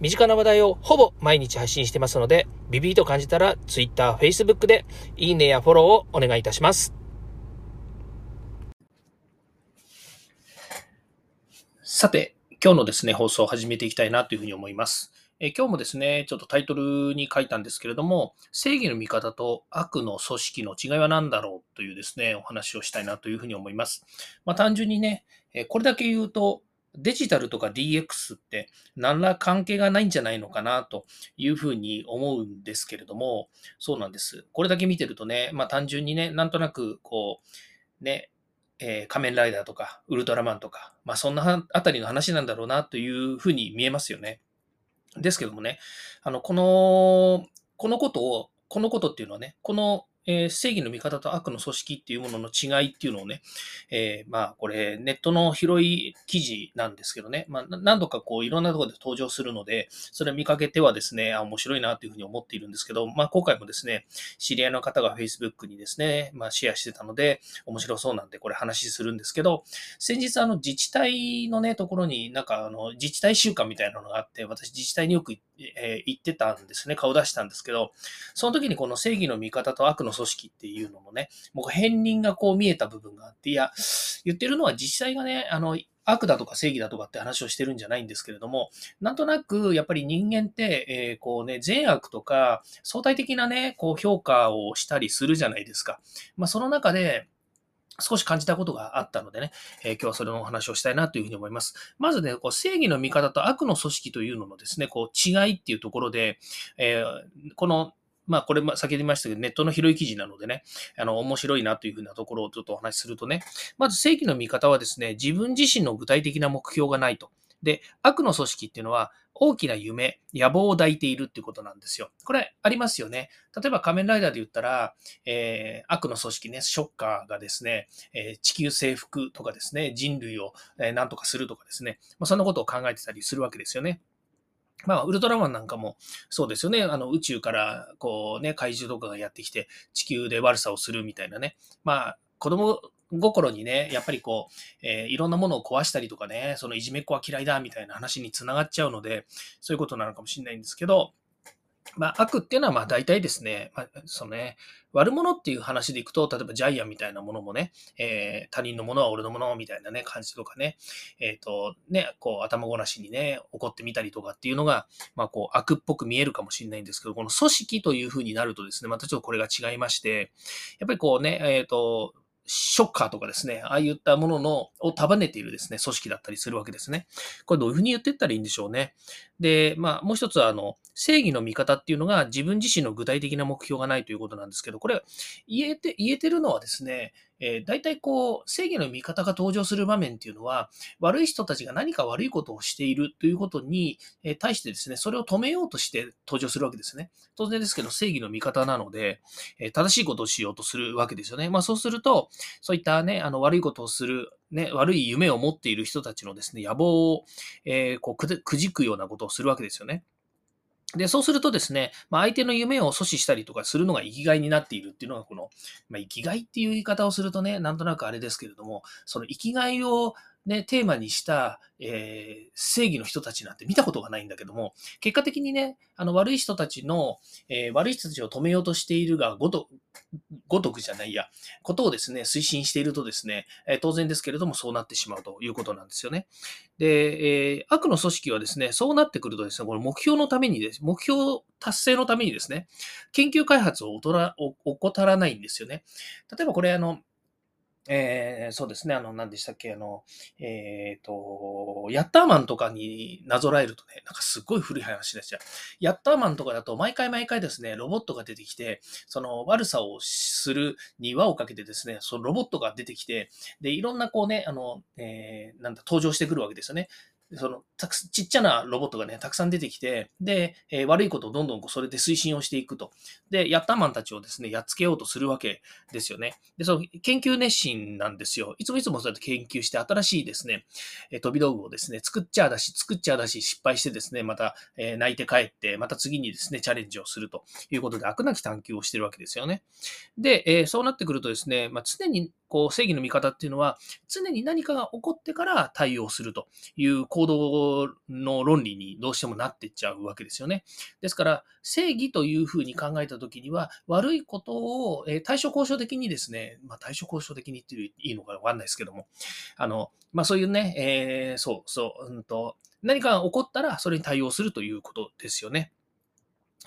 身近な話題をほぼ毎日配信してますので、ビビーと感じたら Twitter、Facebook でいいねやフォローをお願いいたします。さて、今日のですね、放送を始めていきたいなというふうに思います。え今日もですね、ちょっとタイトルに書いたんですけれども、正義の味方と悪の組織の違いは何だろうというですね、お話をしたいなというふうに思います。まあ、単純にね、これだけ言うと、デジタルとか DX って何ら関係がないんじゃないのかなというふうに思うんですけれども、そうなんです。これだけ見てるとね、まあ単純にね、なんとなくこう、ね、えー、仮面ライダーとかウルトラマンとか、まあそんなあたりの話なんだろうなというふうに見えますよね。ですけどもね、あの、この、このことを、このことっていうのはね、このえー、正義の味方と悪の組織っていうものの違いっていうのをね、えー、まあこれネットの広い記事なんですけどね、まあ何度かこういろんなところで登場するので、それを見かけてはですね、あ、面白いなというふうに思っているんですけど、まあ今回もですね、知り合いの方が Facebook にですね、まあシェアしてたので、面白そうなんでこれ話するんですけど、先日あの自治体のね、ところになんかあの自治体週間みたいなのがあって、私自治体によく、えー、行ってたんですね、顔出したんですけど、その時にこの正義の味方と悪の組組織っていうのもね、もう片鱗がこう見えた部分があって、いや、言ってるのは実際がね、あの、悪だとか正義だとかって話をしてるんじゃないんですけれども、なんとなくやっぱり人間って、えー、こうね、善悪とか相対的なね、こう評価をしたりするじゃないですか。まあその中で、少し感じたことがあったのでね、えー、今日はそれのお話をしたいなというふうに思います。まずね、こう正義の味方と悪の組織というののですね、こう違いっていうところで、えー、このまあ、これ、先ほど言いましたけど、ネットの広い記事なのでね、あの、面白いなというふうなところをちょっとお話しするとね、まず正規の見方はですね、自分自身の具体的な目標がないと。で、悪の組織っていうのは、大きな夢、野望を抱いているっていうことなんですよ。これ、ありますよね。例えば仮面ライダーで言ったら、えー、悪の組織ね、ショッカーがですね、えー、地球征服とかですね、人類を何とかするとかですね、まあ、そんなことを考えてたりするわけですよね。まあ、ウルトラマンなんかもそうですよね。あの、宇宙から、こうね、怪獣とかがやってきて、地球で悪さをするみたいなね。まあ、子供心にね、やっぱりこう、えー、いろんなものを壊したりとかね、そのいじめっ子は嫌いだみたいな話につながっちゃうので、そういうことなのかもしれないんですけど、まあ、悪っていうのは、まあ、大体ですね、まあ、そのね、悪者っていう話でいくと、例えばジャイアンみたいなものもね、えー、他人のものは俺のものみたいなね、感じとかね、えっ、ー、と、ね、こう、頭ごなしにね、怒ってみたりとかっていうのが、まあ、こう、悪っぽく見えるかもしれないんですけど、この組織という風になるとですね、またちょっとこれが違いまして、やっぱりこうね、えっ、ー、と、ショッカーとかですね、ああいったもののを束ねているですね、組織だったりするわけですね。これどういうふうに言っていったらいいんでしょうね。で、まあ、もう一つは、あの、正義の味方っていうのが自分自身の具体的な目標がないということなんですけど、これ、言えて、言えてるのはですね、えー、大体こう、正義の味方が登場する場面っていうのは、悪い人たちが何か悪いことをしているということに、え、対してですね、それを止めようとして登場するわけですね。当然ですけど、正義の味方なので、えー、正しいことをしようとするわけですよね。まあそうすると、そういったね、あの悪いことをする、ね、悪い夢を持っている人たちのですね、野望を、えこうくじくようなことをするわけですよね。で、そうするとですね、まあ、相手の夢を阻止したりとかするのが生きがいになっているっていうのが、この、まあ、生きがいっていう言い方をするとね、なんとなくあれですけれども、その生きがいをね、テーマにした、えー、正義の人たちなんて見たことがないんだけども、結果的にね、あの悪い人たちの、えー、悪い人たちを止めようとしているがごと、ごとくじゃないや、ことをですね、推進しているとですね、えー、当然ですけれどもそうなってしまうということなんですよね。で、え悪の組織はですね、そうなってくるとですね、この目標のためにです、目標達成のためにですね、研究開発を怠らないんですよね。例えばこれあの、えー、そうですね、あの、何でしたっけ、あの、えっ、ー、と、ヤッターマンとかになぞらえるとね、なんかすっごい古い話ですよ。ヤッターマンとかだと毎回毎回ですね、ロボットが出てきて、その悪さをするに輪をかけてですね、そのロボットが出てきて、で、いろんなこうね、あの、えー、なんだ、登場してくるわけですよね。その、たくちっちゃなロボットがね、たくさん出てきて、で、えー、悪いことをどんどんこうそれで推進をしていくと。で、ヤッターマンたちをですね、やっつけようとするわけですよね。で、その研究熱心なんですよ。いつもいつもそうやって研究して、新しいですね、え飛び道具をですね、作っちゃだし、作っちゃだし、失敗してですね、また、えー、泣いて帰って、また次にですね、チャレンジをするということで、悪なき探求をしてるわけですよね。で、え、そうなってくるとですね、まあ、常にこう正義の味方っていうのは、常に何かが起こってから対応するという行動の論理にどうしてもなってっちゃうわけですよね。ですから、正義というふうに考えたときには、悪いことを、え対処交渉的にですね、まあ、対処交渉的にっていういいのかわかんないですけども、あの、まあ、そういうね、えー、そう、そう、うんと、何かが起こったらそれに対応するということですよね。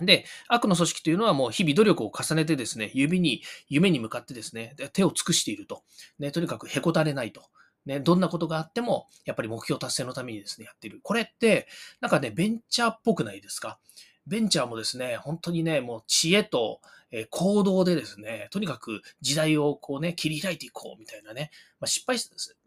で、悪の組織というのはもう日々努力を重ねてですね、指に、夢に向かってですね、手を尽くしていると。ね、とにかくへこたれないと。ね、どんなことがあっても、やっぱり目標達成のためにですね、やっている。これって、なんかね、ベンチャーっぽくないですか？ベンチャーもですね、本当にね、もう知恵と、え行動でですね、とにかく時代をこうね、切り開いていこうみたいなね、まあ、失敗、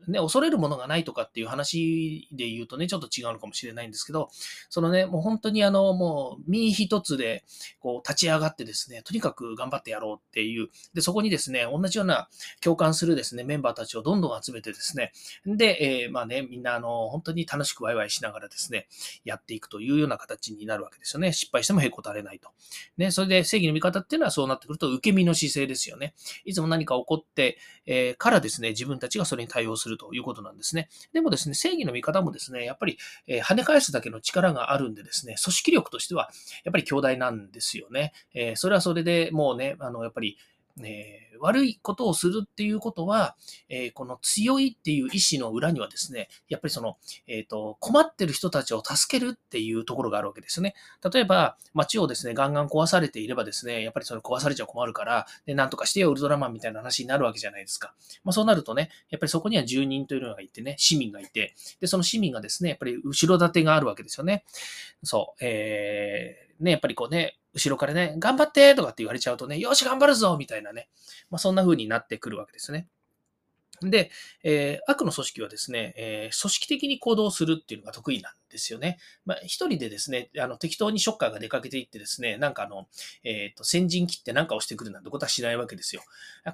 ね、恐れるものがないとかっていう話で言うとね、ちょっと違うのかもしれないんですけど、そのね、もう本当にあの、もう身一つで、こう立ち上がってですね、とにかく頑張ってやろうっていう、で、そこにですね、同じような共感するですね、メンバーたちをどんどん集めてですね、で、えー、まあね、みんなあの、本当に楽しくワイワイしながらですね、やっていくというような形になるわけですよね。失敗してもへこたれないと。ね、それで正義の味方っていうのはそうなってくると、受け身の姿勢ですよね。いつも何か起こって、え、からですね、自分たちがそれに対応するということなんですね。でもですね、正義の味方もですね、やっぱり、え、跳ね返すだけの力があるんでですね、組織力としては、やっぱり強大なんですよね。え、それはそれでもうね、あの、やっぱり、えー、悪いことをするっていうことは、えー、この強いっていう意志の裏にはですね、やっぱりその、えっ、ー、と、困ってる人たちを助けるっていうところがあるわけですよね。例えば、街をですね、ガンガン壊されていればですね、やっぱりそれ壊されちゃ困るから、で、なんとかしてよ、ウルトラマンみたいな話になるわけじゃないですか。まあそうなるとね、やっぱりそこには住人というのがいてね、市民がいて、で、その市民がですね、やっぱり後ろ盾があるわけですよね。そう、えー、ね、やっぱりこうね、後ろからね、頑張ってとかって言われちゃうとね、よし、頑張るぞみたいなね、まあ、そんな風になってくるわけですね。で、えー、悪の組織はですね、えー、組織的に行動するっていうのが得意なんですよね。まあ、一人でですね、あの適当にショッカーが出かけていってですね、なんかあの、えっ、ー、と、先陣切って何かをしてくるなんてことはしないわけですよ。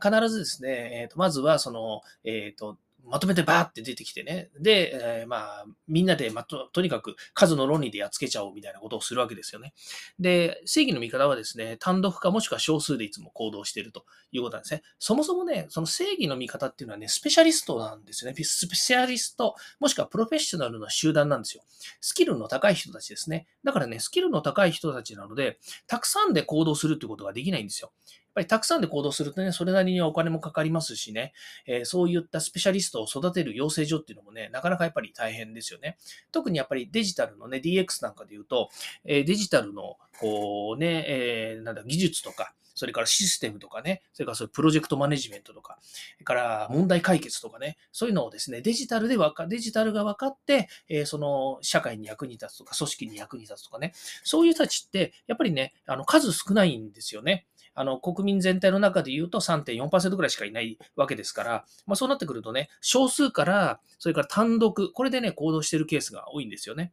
必ずですね、えっ、と、まずはその、えっ、と、まとめてバーって出てきてね。で、えー、まあ、みんなで、まと、とにかく数の論理でやっつけちゃおうみたいなことをするわけですよね。で、正義の味方はですね、単独かもしくは少数でいつも行動しているということなんですね。そもそもね、その正義の味方っていうのはね、スペシャリストなんですよね。スペシャリスト、もしくはプロフェッショナルの集団なんですよ。スキルの高い人たちですね。だからね、スキルの高い人たちなので、たくさんで行動するってことができないんですよ。っぱりたくさんで行動するとね、それなりにはお金もかかりますしね、えー、そういったスペシャリストを育てる養成所っていうのもね、なかなかやっぱり大変ですよね。特にやっぱりデジタルのね、DX なんかで言うと、えー、デジタルの、こうね、えー、なんだ、技術とか、それからシステムとかね、それからそういうプロジェクトマネジメントとか、それから問題解決とかね、そういうのをですね、デジタルでわか、デジタルが分かって、えー、その社会に役に立つとか、組織に役に立つとかね、そういう人たちって、やっぱりね、あの数少ないんですよね。あの、国民全体の中で言うと3.4%くらいしかいないわけですから、まあそうなってくるとね、少数から、それから単独、これでね、行動してるケースが多いんですよね。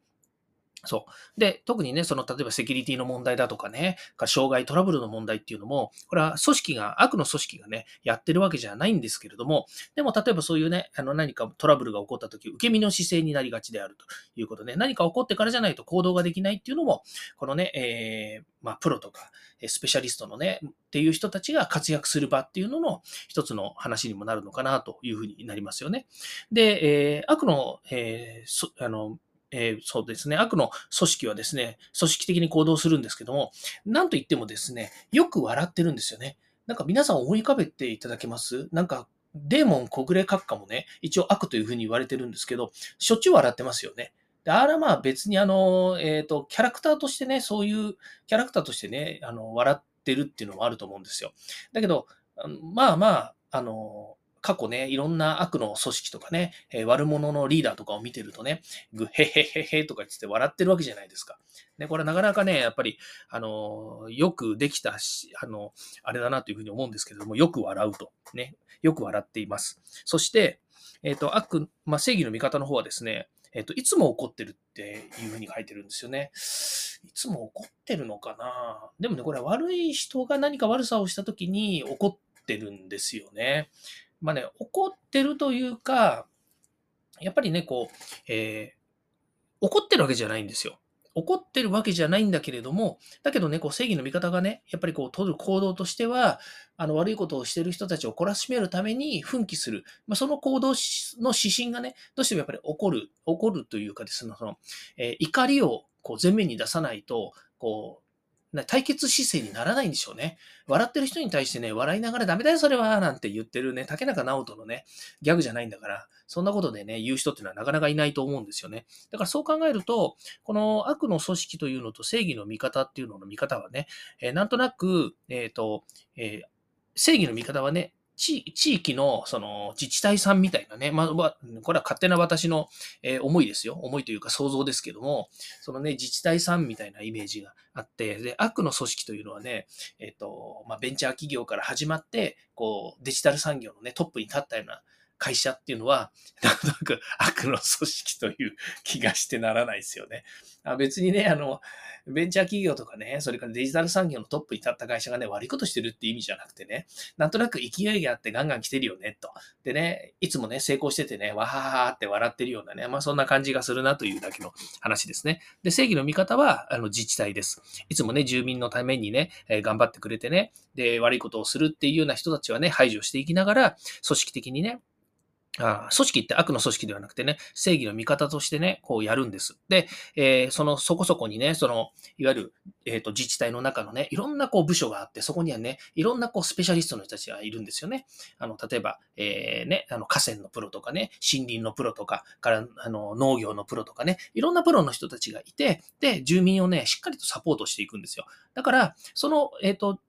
そう。で、特にね、その、例えばセキュリティの問題だとかね、か障害トラブルの問題っていうのも、これは組織が、悪の組織がね、やってるわけじゃないんですけれども、でも、例えばそういうね、あの、何かトラブルが起こった時、受け身の姿勢になりがちであるということで、何か起こってからじゃないと行動ができないっていうのも、このね、えー、まあ、プロとか、スペシャリストのね、っていう人たちが活躍する場っていうのの一つの話にもなるのかなというふうになりますよね。で、えー、悪の、えー、あの、えー、そうですね、悪の組織はですね、組織的に行動するんですけども、なんと言ってもですね、よく笑ってるんですよね。なんか皆さん思い浮かべていただけます？なんか、デーモン小暮閣下もね、一応悪というふうに言われてるんですけど、しょっちゅう笑ってますよね。であらまあ別にあの、えっ、ー、と、キャラクターとしてね、そういうキャラクターとしてね、あの、笑ってるっていうのもあると思うんですよ。だけど、まあまあ、あの、過去ね、いろんな悪の組織とかね、えー、悪者のリーダーとかを見てるとね、ぐへへへへとか言って笑ってるわけじゃないですか。ね、これなかなかね、やっぱり、あの、よくできたし、あの、あれだなというふうに思うんですけれども、よく笑うと。ね、よく笑っています。そして、えっ、ー、と、悪、まあ、正義の味方の方はですね、えっ、と、いつも怒ってるっていうふうに書いてるんですよね。いつも怒ってるのかな？でもね、これは悪い人が何か悪さをした時に怒ってるんですよね。まあね、怒ってるというか、やっぱりね、こう、えー怒ってるわけじゃないんですよ。怒ってるわけじゃないんだけれども、だけどね、こう正義の味方がね、やっぱりこう取る行動としては、あの悪いことをしてる人たちを懲らしめるために奮起する。まあ、その行動の指針がね、どうしてもやっぱり怒る、怒るというかですね、その、えー、怒りをこう前面に出さないと、こう、対決姿勢にならないんでしょうね。笑ってる人に対してね、笑いながらダメだよ、それは、なんて言ってるね、竹中直人のね、ギャグじゃないんだから、そんなことでね、言う人っていうのはなかなかいないと思うんですよね。だからそう考えると、この悪の組織というのと正義の味方っていうのの見方はね、えー、なんとなく、えっ、ー、と、えー、正義の味方はね、地域のその自治体さんみたいなね、まあ、これは勝手な私の、え思いですよ。思いというか想像ですけども、そのね、自治体さんみたいなイメージがあって、で、悪の組織というのはね、えっ、と、まあ、ベンチャー企業から始まって、こう、デジタル産業のね、トップに立ったような会社っていうのは、なんとなく悪の組織という気がしてならないですよね。あ別にね、あの、ベンチャー企業とかね、それからデジタル産業のトップに立った会社がね、悪いことしてるって意味じゃなくてね、なんとなく勢いがあってガンガン来てるよね、と。でね、いつもね、成功しててね、わはははって笑ってるようなね、まあそんな感じがするなというだけの話ですね。で、正義の味方は、あの、自治体です。いつもね、住民のためにね、えー、頑張ってくれてね、で、悪いことをするっていうような人たちはね、排除していきながら、組織的にね、あ組織って悪の組織ではなくてね、正義の味方としてね、こうやるんです。で、えー、その、そこそこにね、その、いわゆる、えっ、ー、と、自治体の中のね、いろんなこう部署があって、そこにはね、いろんなこうスペシャリストの人たちがいるんですよね。あの、例えば、えー、ね、あの、河川のプロとかね、森林のプロとか、から、あの、農業のプロとかね、いろんなプロの人たちがいて、で、住民をね、しっかりとサポートしていくんですよ。だから、その、えっ、と、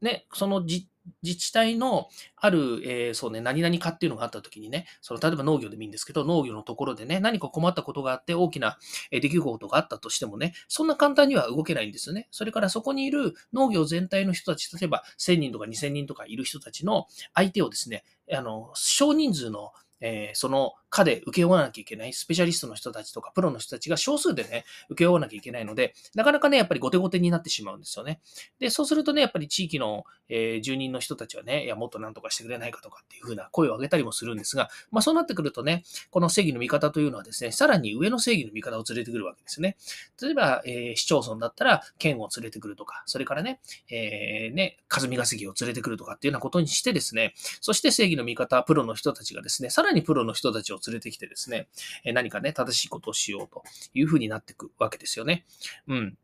ね、その自自治体のある、えー、そうね、何々かっていうのがあった時にね、その、例えば農業でもいいんですけど、農業のところでね、何か困ったことがあって大きな出来事があったとしてもね、そんな簡単には動けないんですよね。それからそこにいる農業全体の人たち、例えば1000人とか2000人とかいる人たちの相手をですね、あの、少人数のえー、その課で受け負わなきゃいけないスペシャリストの人たちとかプロの人たちが少数でね、受け負わなきゃいけないので、なかなかね、やっぱり後手後手になってしまうんですよね。で、そうするとね、やっぱり地域の、えー、住人の人たちはね、いや、もっとなんとかしてくれないかとかっていうふうな声を上げたりもするんですが、まあそうなってくるとね、この正義の味方というのはですね、さらに上の正義の味方を連れてくるわけですね。例えば、えー、市町村だったら県を連れてくるとか、それからね、えー、ね、霞が関を連れてくるとかっていうようなことにしてですね、そして正義の味方、プロの人たちがですね、さらににプロの人たちを連れてきてですね、え何かね、正しいことをしようというふうになっていくわけですよね。うん。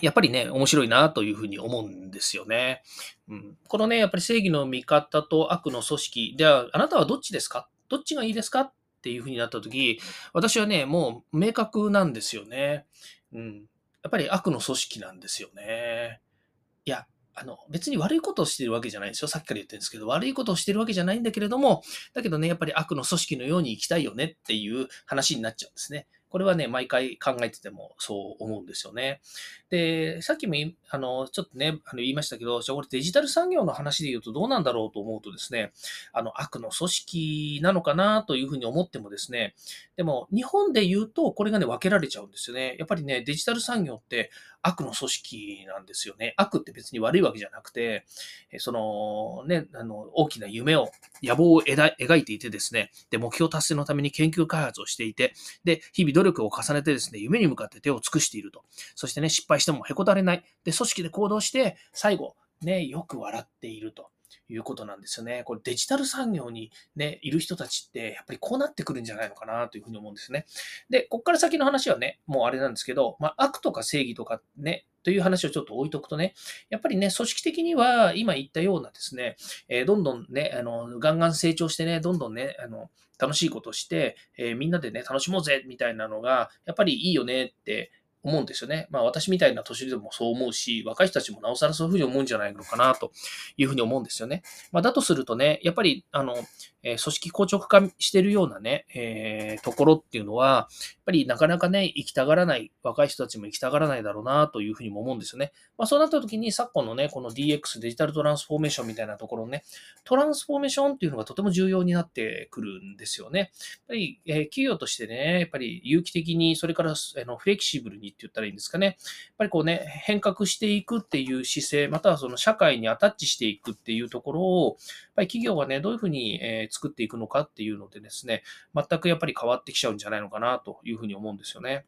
やっぱりね、面白いなというふうに思うんですよね。うん、このね、やっぱり正義の味方と悪の組織、では、あなたはどっちですか？どっちがいいですか？っていうふうになったとき、私はね、もう明確なんですよね。うん。やっぱり悪の組織なんですよね。いや、あの、別に悪いことをしてるわけじゃないですよ。さっきから言ってるんですけど、悪いことをしてるわけじゃないんだけれども、だけどね、やっぱり悪の組織のように生きたいよねっていう話になっちゃうんですね。これはね、毎回考えててもそう思うんですよね。で、さっきもあのちょっとね、あの言いましたけど、じゃあこれデジタル産業の話で言うとどうなんだろうと思うとですね、あの悪の組織なのかなというふうに思ってもですね、でも日本で言うとこれがね、分けられちゃうんですよね。やっぱりね、デジタル産業って悪の組織なんですよね。悪って別に悪いわけじゃなくて、そのね、あの大きな夢を、野望を描いていてですね、で、目標達成のために研究開発をしていて、で、日々努力を重ねてですね、夢に向かって手を尽くしていると。そしてね、失敗してもへこたれない。で、組織で行動して、最後、ね、よく笑っていると。いうことなんですよね。これデジタル産業にね、いる人たちって、やっぱりこうなってくるんじゃないのかなというふうに思うんですね。で、こっから先の話はね、もうあれなんですけど、まあ、悪とか正義とかね、という話をちょっと置いとくとね、やっぱりね、組織的には今言ったようなですね、えー、どんどんね、あの、ガンガン成長してね、どんどんね、あの、楽しいことして、えー、みんなでね、楽しもうぜ、みたいなのが、やっぱりいいよねって思うんですよね。まあ私みたいな年でもそう思うし、若い人たちもなおさらそういうふうに思うんじゃないのかなというふうに思うんですよね。まあだとするとね、やっぱり、あの、え、組織硬直化してるようなね、えー、ところっていうのは、やっぱりなかなかね、行きたがらない、若い人たちも行きたがらないだろうなというふうにも思うんですよね。まあそうなった時に昨今のね、この DX デジタルトランスフォーメーションみたいなところね、トランスフォーメーションっていうのがとても重要になってくるんですよね。やっぱり、えー、企業としてね、やっぱり有機的に、それからあのフレキシブルにって言ったらいいんですかね。やっぱりこうね、変革していくっていう姿勢、またはその社会にアタッチしていくっていうところを、やっぱり企業がね、どういうふうに、え作っていくのかっていうのでですね、全くやっぱり変わってきちゃうんじゃないのかなというふうに思うんですよね。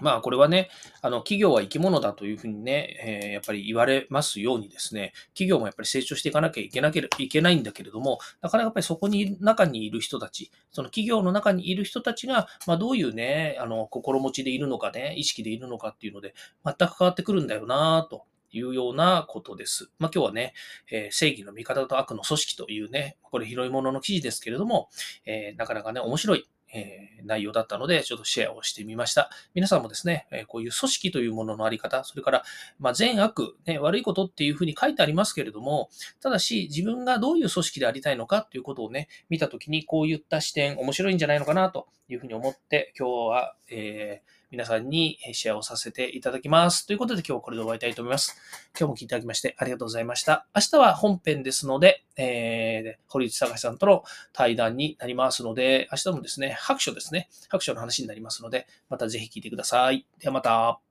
まあ、これはね、あの、企業は生き物だというふうにね、えー、やっぱり言われますようにですね、企業もやっぱり成長していかなきゃいけなけれいけないんだけれども、なかなかやっぱりそこに、中にいる人たち、その企業の中にいる人たちが、まあ、どういうね、あの、心持ちでいるのかね、意識でいるのかっていうので、全く変わってくるんだよなと。いうようなことです。まあ、今日はね、えー、正義の味方と悪の組織というね、これ広いものの記事ですけれども、えー、なかなかね、面白いえ、内容だったので、ちょっとシェアをしてみました。皆さんもですね、えこういう組織というもののあり方、それから、ま、善悪、ね、悪いことっていうふうに書いてありますけれども、ただし、自分がどういう組織でありたいのかっていうことをね、見たときに、こういった視点、面白いんじゃないのかなというふうに思って、今日は、えー皆さんにシェアをさせていただきます。ということで今日はこれで終わりたいと思います。今日も聞いていただきましてありがとうございました。明日は本編ですので、えー、堀内隆さんとの対談になりますので、明日もですね、白書ですね、白書の話になりますので、またぜひ聞いてください。ではまた。